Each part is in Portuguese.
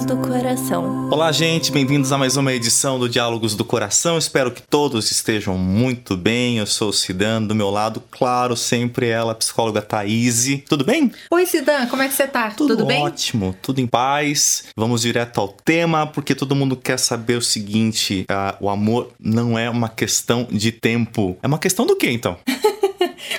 Diálogos do Coração. Olá, gente, bem-vindos a mais uma edição do Diálogos do Coração. Espero que todos estejam muito bem. Eu sou o Cidan, do meu lado, claro, sempre ela, a psicóloga Thaís. Tudo bem? Oi, Cidan, como é que você tá? Tudo, Tudo bem? ótimo, tudo em paz. Vamos direto ao tema, porque todo mundo quer saber o seguinte: ah, o amor não é uma questão de tempo. É uma questão do quê, então?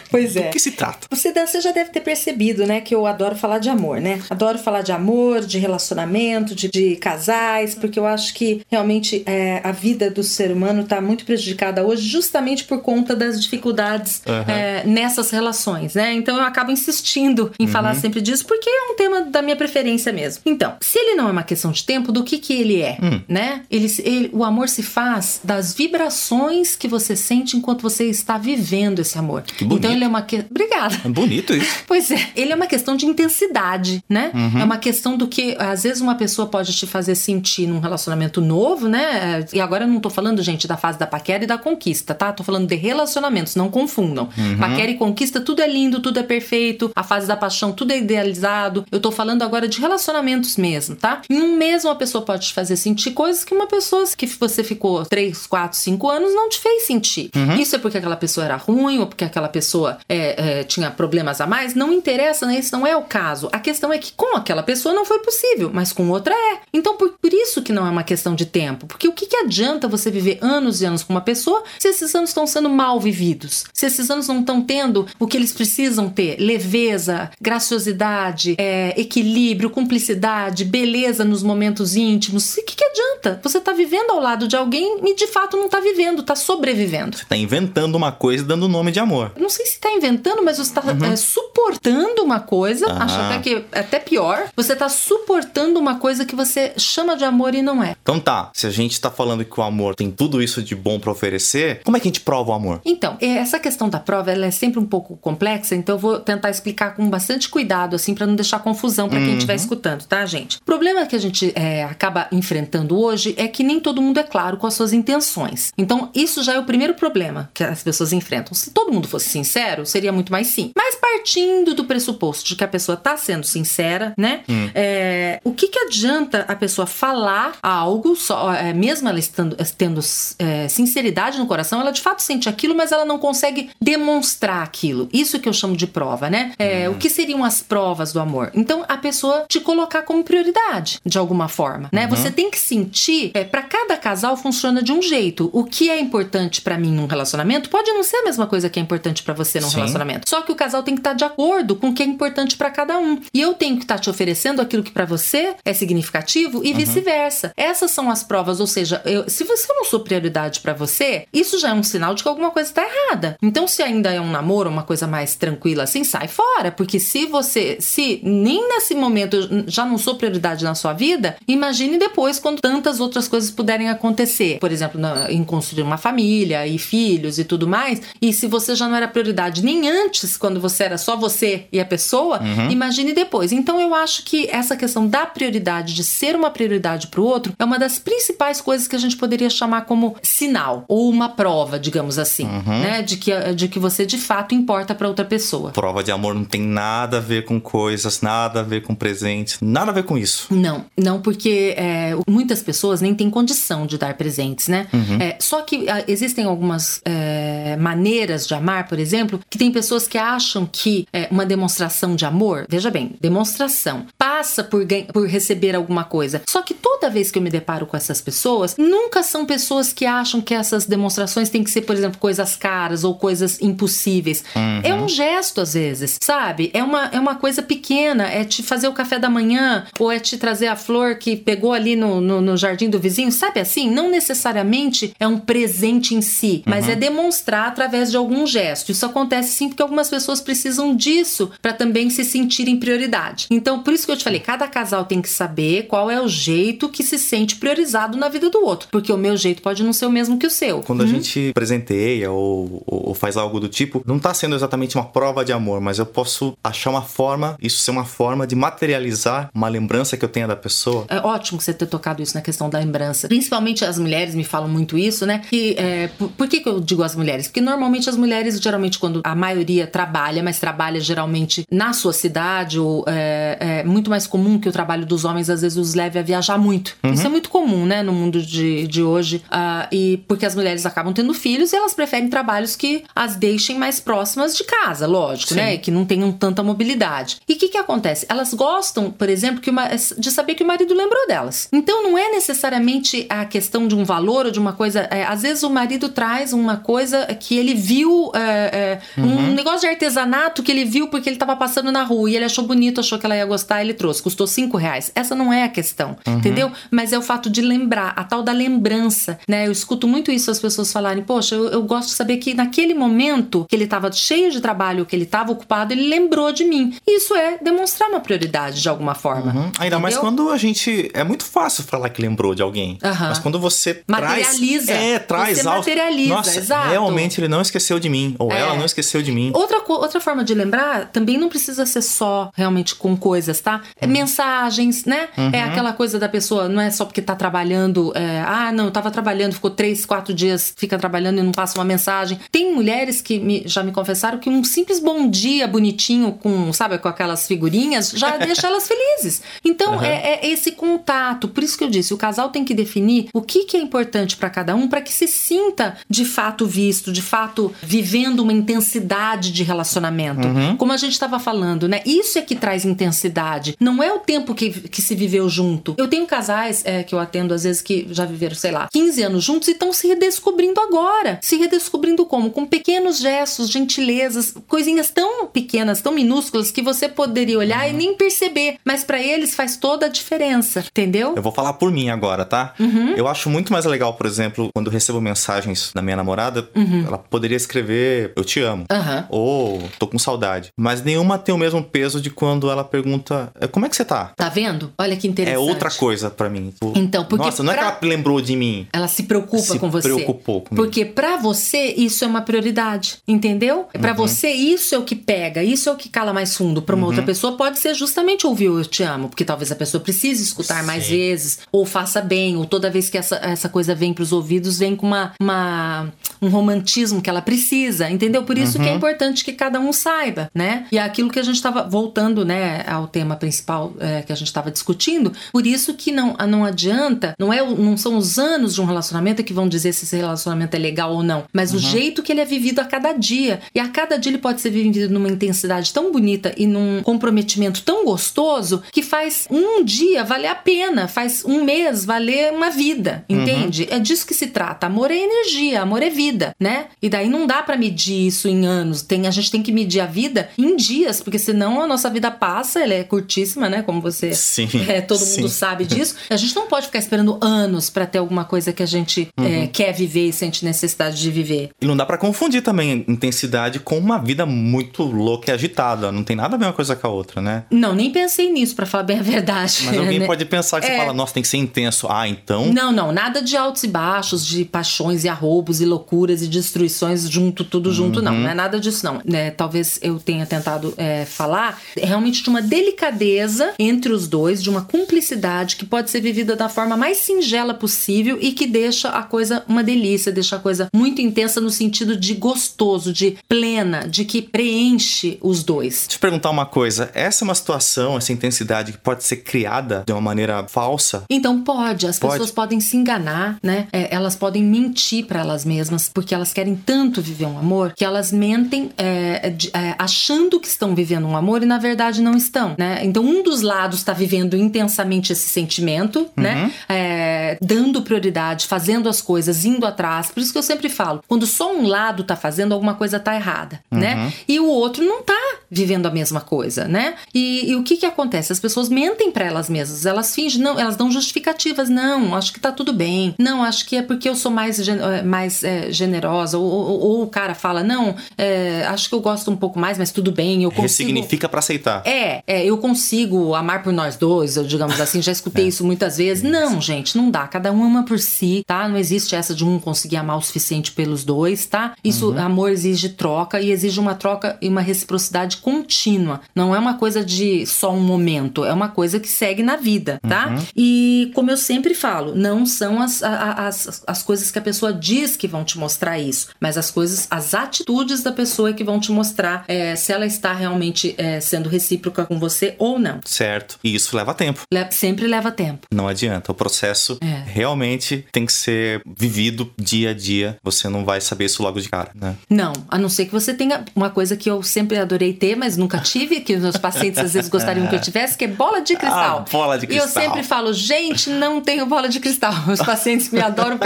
Pois é. Do que se trata? Você, você já deve ter percebido, né, que eu adoro falar de amor, né? Adoro falar de amor, de relacionamento, de, de casais, porque eu acho que realmente é, a vida do ser humano está muito prejudicada hoje justamente por conta das dificuldades Uhum. é, nessas relações, né? Então eu acabo insistindo em falar sempre disso porque é um tema da minha preferência mesmo. Então, se ele não é uma questão de tempo, do que que ele é, né? Ele, ele- o amor se faz das vibrações que você sente enquanto você está vivendo esse amor. Bonito. Então ele é uma que... Obrigada. É bonito isso. Pois é, ele é uma questão de intensidade, né? É uma questão do que às vezes uma pessoa pode te fazer sentir num relacionamento novo, né? E agora eu não tô falando, gente, da fase da paquera e da conquista, tá? Tô falando de relacionamentos, não confundam. Paquera e conquista, tudo é lindo, tudo é perfeito. A fase da paixão, tudo é idealizado. Eu tô falando agora de relacionamentos mesmo, tá? Em um mês uma pessoa pode te fazer sentir coisas que uma pessoa que você ficou 3, 4, 5 anos não te fez sentir. Isso é porque aquela pessoa era ruim ou porque aquela pessoa é, é, tinha problemas a mais? Não interessa, né? Esse não é o caso. A questão é que com aquela pessoa não foi possível, mas com outra é. Então, por, por isso que não é uma questão de tempo. Porque o que, que adianta você viver anos e anos com uma pessoa se esses anos estão sendo mal vividos? Se esses anos não estão tendo o que eles precisam ter? Leveza, graciosidade, é, equilíbrio, cumplicidade, beleza nos momentos íntimos. O que, que adianta? Você tá vivendo ao lado de alguém e de fato não tá vivendo, tá sobrevivendo. Tá inventando uma coisa e dando nome de amor. Eu não sei se tá inventando, mas você tá é, suportando uma coisa, Ah. acho até que é até pior. Você tá suportando uma coisa que você chama de amor e não é. Então tá, se a gente tá falando que o amor tem tudo isso de bom pra oferecer, como é que a gente prova o amor? Então, essa questão da prova ela é sempre um pouco complexa, então eu vou tentar explicar com bastante cuidado, assim, para não deixar confusão para quem estiver escutando, tá, gente? O problema que a gente é, acaba enfrentando hoje é que nem todo mundo é claro com as suas intenções. Então, isso já é o primeiro problema que as pessoas enfrentam. Se todo mundo fosse sincero, seria muito mais sim. Mas partindo do pressuposto de que a pessoa tá sendo sincera, né? É, o que que adianta a pessoa falar algo, só, é, mesmo ela estando, tendo é, sinceridade no coração, ela de fato sente aquilo, mas ela não consegue demonstrar aquilo. Isso que eu chamo de prova, né? É, O que seriam as provas do amor? Então, a pessoa te colocar como prioridade, de alguma forma, né? Você tem que sentir, é, para cada casal funciona de um jeito. O que é importante pra mim num relacionamento pode não ser a mesma coisa que é importante pra você num Sim. relacionamento. Só que o casal tem que estar de acordo com o que é importante pra cada um. E eu tenho que estar te oferecendo aquilo que pra você é significativo e vice-versa. Essas são as provas, ou seja, eu- se você não sou prioridade pra você, isso já é um sinal de que alguma coisa tá errada. Então, se ainda é um namoro, uma coisa mais tranquila assim, sai fora, porque se você, se nem nesse momento eu já não sou prioridade na sua vida, imagine depois quando tantas outras coisas puderem acontecer. Por exemplo, na- em construir uma família e filhos e tudo mais. E se você já não era prioridade nem antes, quando você era só você e a pessoa, imagine depois. Então eu acho que essa questão da prioridade, de ser uma prioridade pro outro, é uma das principais coisas que a gente poderia chamar como sinal ou uma prova, digamos assim, né, de que de que você de fato importa pra outra pessoa. Prova de amor não tem nada a ver com coisas, nada a ver com presentes, nada a ver com isso. Não, não, porque é, muitas pessoas nem têm condição de dar presentes, né? É, só que ah, existem algumas é, maneiras de amar, por exemplo, que tem pessoas que acham que é, uma demonstração de amor, veja bem, demonstração, passa por, por receber alguma coisa. Só que toda vez que eu me deparo com essas pessoas, nunca são pessoas que acham que essas demonstrações têm que ser, por exemplo, coisas caras ou coisas impossíveis. É um gesto, às vezes, sabe? É uma, é uma coisa pequena, é te fazer o café da manhã, ou é te trazer a flor que pegou ali no, no, no jardim do vizinho, sabe assim? Não necessariamente é um presente em si, mas é demonstrar através de algum gesto. Isso acontece sim porque algumas pessoas precisam disso para também se sentirem prioridade. Então, por isso que eu te falei, cada casal tem que saber qual é o jeito que se sente priorizado na vida do outro, porque o meu jeito pode não ser o mesmo que o seu. Quando a gente presenteia ou, ou- ou faz algo do tipo, não tá sendo exatamente uma prova de amor, mas eu posso achar uma forma, isso ser uma forma de materializar uma lembrança que eu tenha da pessoa. É ótimo você ter tocado isso na questão da lembrança. Principalmente as mulheres me falam muito isso, né? Que, é, por, por que, que eu digo as mulheres? Porque normalmente as mulheres, geralmente, quando a maioria trabalha, mas trabalha geralmente na sua cidade, ou é, é muito mais comum que o trabalho dos homens às vezes os leve a viajar muito. Uhum. Isso é muito comum, né, no mundo de, de hoje. Uh, e porque as mulheres acabam tendo filhos e elas preferem trabalhos que as deixem mais próximas de casa, lógico, né, Sim. né? Que não tenham tanta mobilidade. E o que, que acontece? Elas gostam, por exemplo, uma, de saber que o marido lembrou delas. Então não é necessariamente a questão de um valor ou de uma coisa. É, às vezes o marido traz uma coisa que ele viu, é, é, uhum. um negócio de artesanato que ele viu porque ele estava passando na rua e ele achou bonito, achou que ela ia gostar, ele trouxe. Custou cinco reais. Essa não é a questão, uhum. entendeu? Mas é o fato de lembrar, a tal da lembrança, né? Eu escuto muito isso as pessoas falarem, poxa, eu, eu gosto de saber que naquele momento que ele estava cheio de trabalho, que ele estava ocupado, ele lembrou de mim. Isso é demonstrar uma prioridade de alguma forma. Uhum. Ainda entendeu? mais quando a gente. É muito fácil falar que lembrou de alguém. Mas quando você materializa. traz. É, traz você materializa, Nossa, exato. realmente ele não esqueceu de mim. Ou é. ela não esqueceu de mim. Outra, outra forma de lembrar também não precisa ser só realmente com coisas, tá? É uhum. mensagens, né? É uhum. É aquela coisa da pessoa, não é só porque tá trabalhando. É, ah, não, eu tava trabalhando, ficou três, quatro dias, fica trabalhando e não passa uma mensagem. Tem mulheres que me, já me confessaram que um simples bom dia bonitinho com, sabe, com aquelas figurinhas já deixa elas felizes. Então, uhum. é, é, esse contato. Por isso que eu disse, o casal tem que definir o que, que é importante para cada um para que se sinta de fato visto, de fato vivendo uma intensidade de relacionamento. Uhum. Como a gente estava falando, né? Isso é que traz intensidade. Não é o tempo que, que se viveu junto. Eu tenho casais é, que eu atendo às vezes que já viveram, sei lá, 15 anos juntos e estão se redescobrindo agora. Se redescobrindo como? Com pequenos gestos, gentilezas, coisinhas tão pequenas, tão minúsculas que você poderia olhar uhum. e nem perceber. Mas para eles faz toda a diferença, entendeu? Eu vou falar por mim agora, tá? Uhum. Eu acho muito mais legal, por exemplo, quando recebo mensagens da minha namorada, uhum. ela poderia escrever eu te amo ou tô com saudade. Mas nenhuma tem o mesmo peso de quando ela pergunta é, como é que você tá? Tá vendo? Olha que interessante. É outra coisa para mim. Tipo, então, porque Nossa, não pra... é que ela lembrou de mim. Ela se preocupa se com você. preocupou comigo. Porque para você isso é uma prioridade, entendeu? Para uhum. você isso é o que pega, isso é o que cala mais fundo. Para uma uhum. outra pessoa pode ser justamente ouvir o eu te amo, porque talvez a pessoa precise escutar Sim. mais vezes ou faça bem, ou toda vez que essa, essa coisa vem para os ouvidos vem com uma, uma um romantismo que ela precisa, entendeu? Por isso uhum. que é uhum. importante que cada um saiba, né? E é aquilo que a gente estava voltando, né, ao tema principal é, que a gente estava discutindo. Por isso que não, não adianta, não é, não são os anos de um relacionamento que vão dizer se esse relacionamento é legal ou não, mas uhum. o jeito que ele é vivido a cada dia. E a cada dia ele pode ser vivido numa intensidade tão bonita e num comprometimento tão gostoso que faz um dia valer a pena, faz um mês valer uma vida, uhum. entende? Uhum. É disso que se trata. Amor é energia, amor é vida, né? E daí não dá para medir isso em anos. Tem, a gente tem que medir a vida em dias, porque senão a nossa vida passa, ela é curtíssima, né? Como você. Sim. É, todo sim. mundo sabe disso. A gente não pode ficar esperando anos para ter alguma coisa que a gente é, uhum. é, quer viver e sente necessidade de viver. E não dá para confundir também intensidade com uma vida muito louca e agitada. Não tem nada a ver uma coisa com a outra, né? Não, nem pensei nisso, para falar bem a verdade. Mas alguém né? pode pensar que é... você fala, nossa, tem que ser intenso. Ah, então. Não, não, nada de altos e baixos, de paixões e arroubos e loucuras e destruições junto, tudo junto, uhum. não. Não é nada disso, não. É, talvez eu tenha tentado é, falar realmente de uma delicadeza entre os dois, de uma cumplicidade que pode ser vivida da forma mais singela possível e que deixa a coisa uma delícia, deixa a coisa muito intensa no sentido de gostoso, de plena, de que preenche os dois. Deixa eu te perguntar uma coisa: essa é uma situação, essa intensidade que pode ser criada de uma maneira falsa? Então pode. As pode. pessoas podem se enganar, né? É, elas podem mentir para elas mesmas porque elas querem tanto viver um amor que elas mentem é, é, achando que estão vivendo um amor e na verdade não estão, né? Então um dos lados está vivendo intensamente esse sentimento, né? uhum. né? É, dando prioridade, fazendo as coisas, indo atrás. Por isso que eu sempre falo, quando só um lado tá fazendo alguma coisa tá errada, né? uhum. né? E o outro não tá vivendo a mesma coisa, né? E, e o que que acontece? As pessoas mentem para elas mesmas, elas fingem, não, elas dão justificativas, não, acho que tá tudo bem, não, acho que é porque eu sou mais, eh, mais é, generosa, ou, ou, ou, o cara fala, não, é, acho que eu gosto um pouco mais, mas tudo bem, eu consigo... Ressignifica para aceitar. É, é, eu consigo amar por nós dois, eu digamos assim, já escutei é. isso muitas vezes. Não, gente, não dá, cada um ama por si, tá? Não existe essa de um conseguir amar o suficiente pelos dois, tá? Isso, uhum. amor exige troca e exige uma troca e uma reciprocidade contínua. Não é uma coisa de só um momento, é uma coisa que segue na vida, tá? Uhum. E como eu sempre falo, não são as, as, as coisas que a pessoa diz que vão te mostrar isso, mas as coisas, as atitudes da pessoa que vão te mostrar é, se ela está realmente é, sendo recíproca com você ou não. Certo. E isso leva tempo. Le sempre leva tempo. Não adianta. O processo é. Realmente tem que ser vivido dia a dia. Você não vai saber isso logo de cara, né? Não, a não ser que você tenha uma coisa que eu sempre adorei ter, mas nunca tive, que os meus pacientes às vezes gostariam que eu tivesse, que é bola de cristal. Ah, bola de cristal. E eu sempre falo, gente, não tenho bola de cristal. Os pacientes me adoram,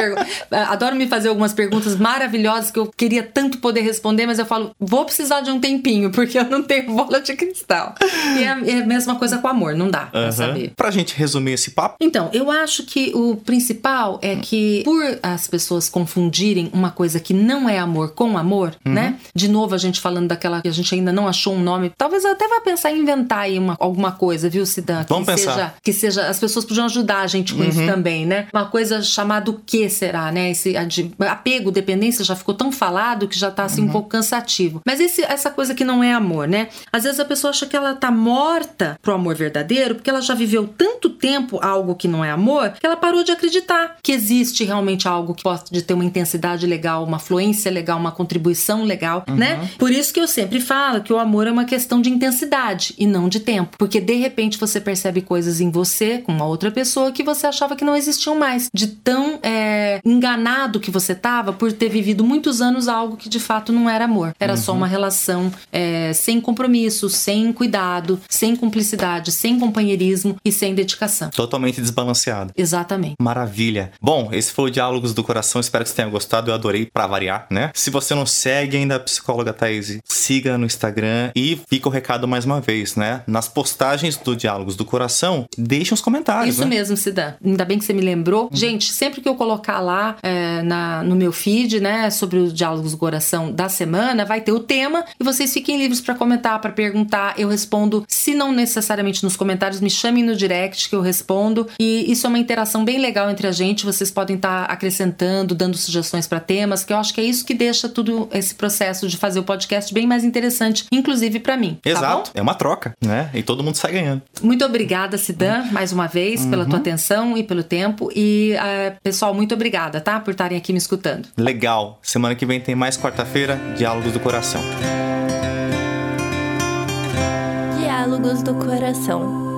adoram me fazer algumas perguntas maravilhosas que eu queria tanto poder responder, mas eu falo, vou precisar de um tempinho, porque eu não tenho bola de cristal. E é, é a mesma coisa com amor, não dá uhum. pra saber. Pra gente resumir esse papo? Então, eu acho que o principal é que por as pessoas confundirem uma coisa que não é amor com amor, uhum. né? De novo, a gente falando daquela que a gente ainda não achou um nome, talvez eu até vá pensar em inventar aí uma, alguma coisa, viu, Cidã? Vamos que pensar. Seja, que seja, as pessoas podiam ajudar a gente com uhum. isso também, né? Uma coisa chamada o que será, né? Esse apego, dependência já ficou tão falado que já tá assim um uhum. pouco cansativo. Mas esse, essa coisa que não é amor, né? Às vezes a pessoa acha que ela tá morta pro amor verdadeiro porque ela já viveu tanto tempo algo que não é amor que ela parou de acreditar que existe realmente algo que pode ter uma intensidade legal, uma fluência legal, uma contribuição legal, uhum. né? Por isso que eu sempre falo que o amor é uma questão de intensidade e não de tempo. Porque de repente você percebe coisas em você, com uma outra pessoa, que você achava que não existiam mais. De tão é, enganado que você tava por ter vivido muitos anos algo que de fato não era amor. Era uhum. só uma relação é, sem compromisso, sem cuidado, sem cumplicidade, sem companheirismo e sem dedicação. Totalmente desbalanceado. Exatamente. Maravilha. Bom, esse foi o Diálogos do Coração. Espero que você tenha gostado. Eu adorei para variar, né? Se você não segue ainda a psicóloga Thaís, siga no Instagram e fica o recado mais uma vez, né? Nas postagens do Diálogos do Coração, deixe os comentários. Isso né? mesmo, Cidã. Ainda bem que você me lembrou. Uhum. Gente, sempre que eu colocar lá é, na, no meu feed, né, sobre os Diálogos do Coração da semana, vai ter o tema e vocês fiquem livres para comentar, para perguntar. Eu respondo, se não necessariamente nos comentários, me chamem no direct que eu respondo. E isso é uma interação bem legal entre a gente. Vocês podem estar tá acrescentando, dando sugestões para temas, que eu acho que é isso que deixa tudo esse processo de fazer o podcast bem mais interessante, inclusive para mim. Tá Exato, tá é uma troca, né? E todo mundo sai ganhando. Muito obrigada, Sidan, mais uma vez, uhum. pela tua atenção e pelo tempo. E, uh, pessoal, muito obrigada, tá? Por estarem aqui me escutando. Legal. Semana que vem tem mais quarta-feira, Diálogos do Coração. Diálogos do Coração